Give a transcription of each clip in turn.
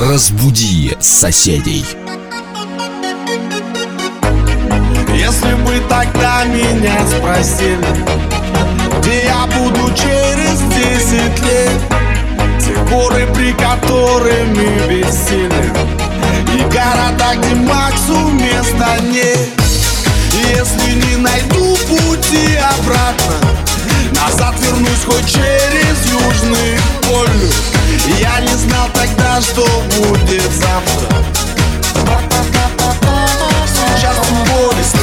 Разбуди соседей. Если бы тогда меня спросили Где я буду через десять лет Те горы, при которыми бессилен И города, где Максу места нет Если не найду пути обратно Назад вернусь хоть через Южный полюс Я не знал тогда, что будет завтра. Сейчас тем более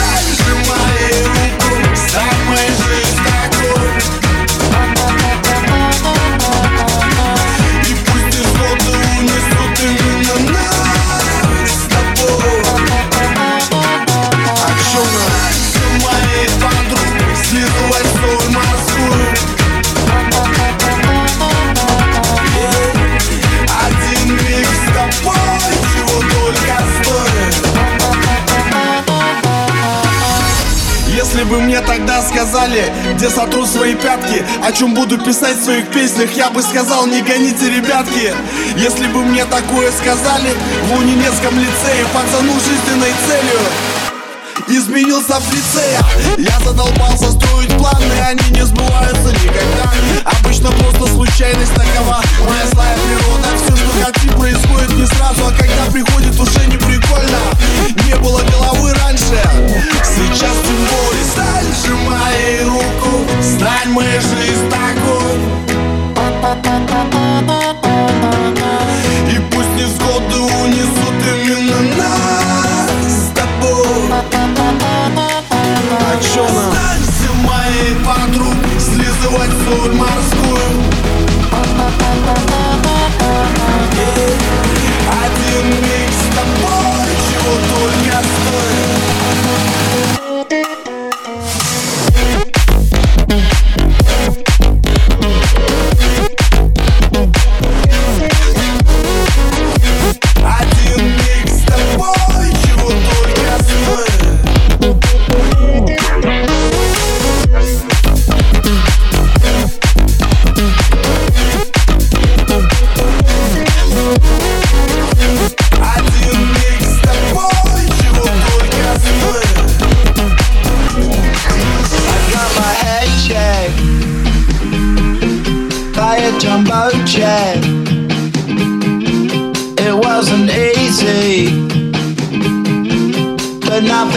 сказали, где сотру свои пятки. О чем буду писать в своих песнях, я бы сказал, не гоните, ребятки. Если бы мне такое сказали в унинецком лицее Пацану жизненной целью Изменился в лице. Я задолбался строить планы Они не сбываются никогда. Обычно просто случайность такова. Моя злая I'm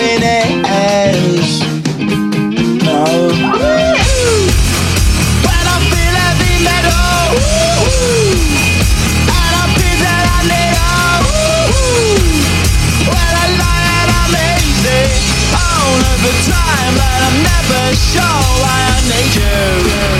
easy all of the time, but I'm never sure why I need you.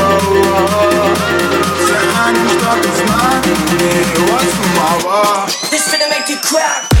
This gonna This finna make you cry.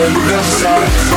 quando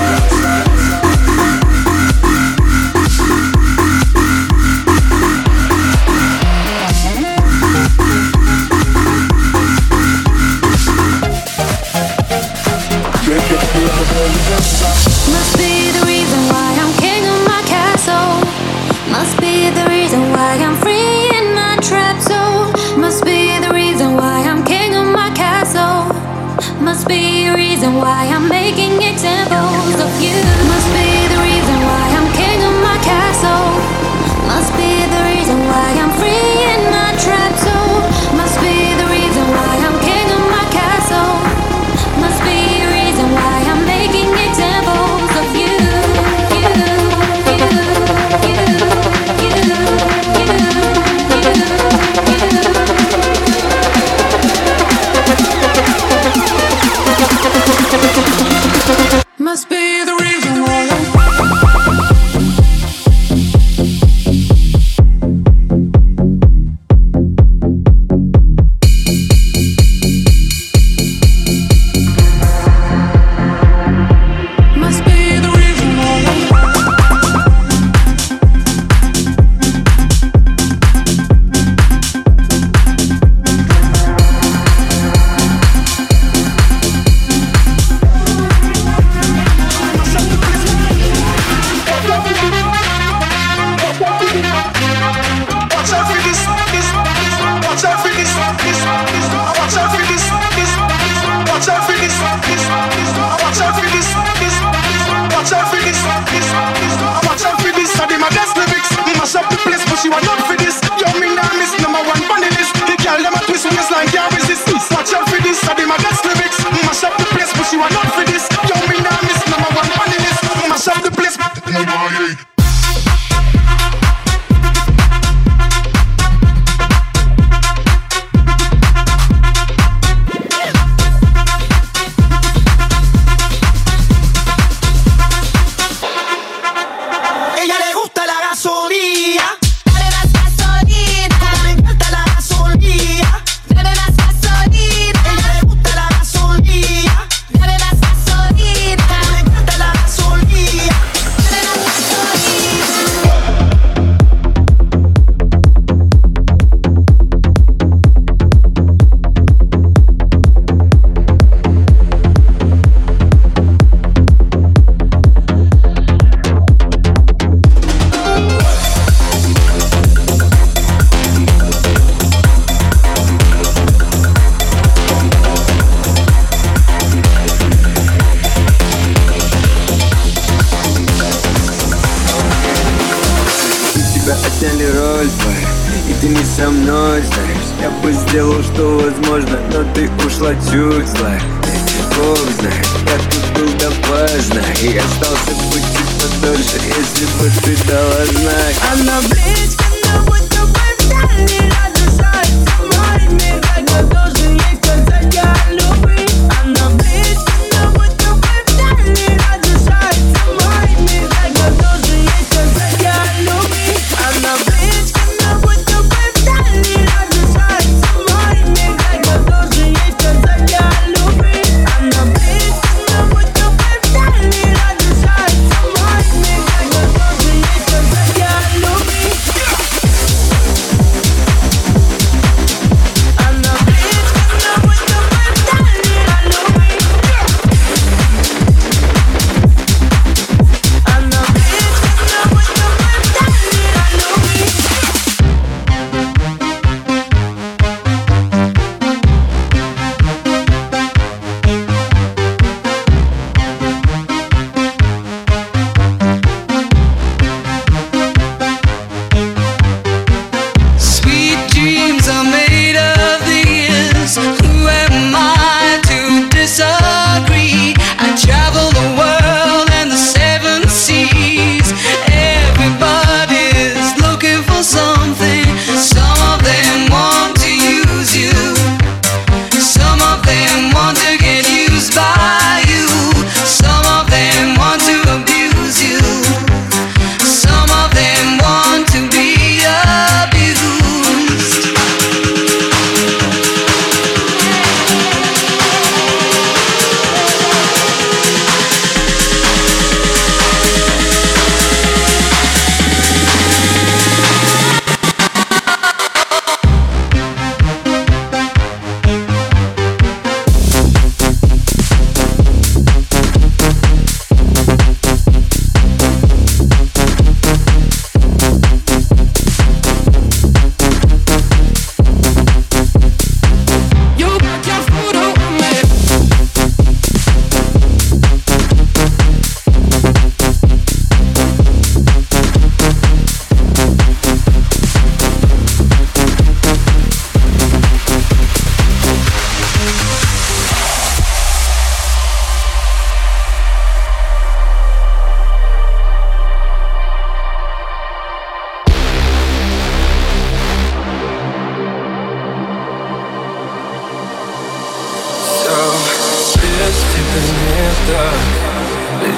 поздно И остался бы чуть подольше, если бы ты дала знак Она близко, но будто бы в дальний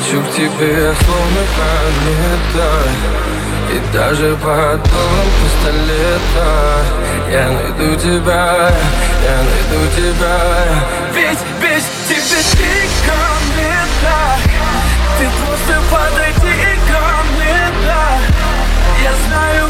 Хочу к тебе словно комета И даже под дулом пистолета Я найду тебя, я найду тебя. Ведь без тебя ты комета Ты просто подойди ко мне, да. Я знаю,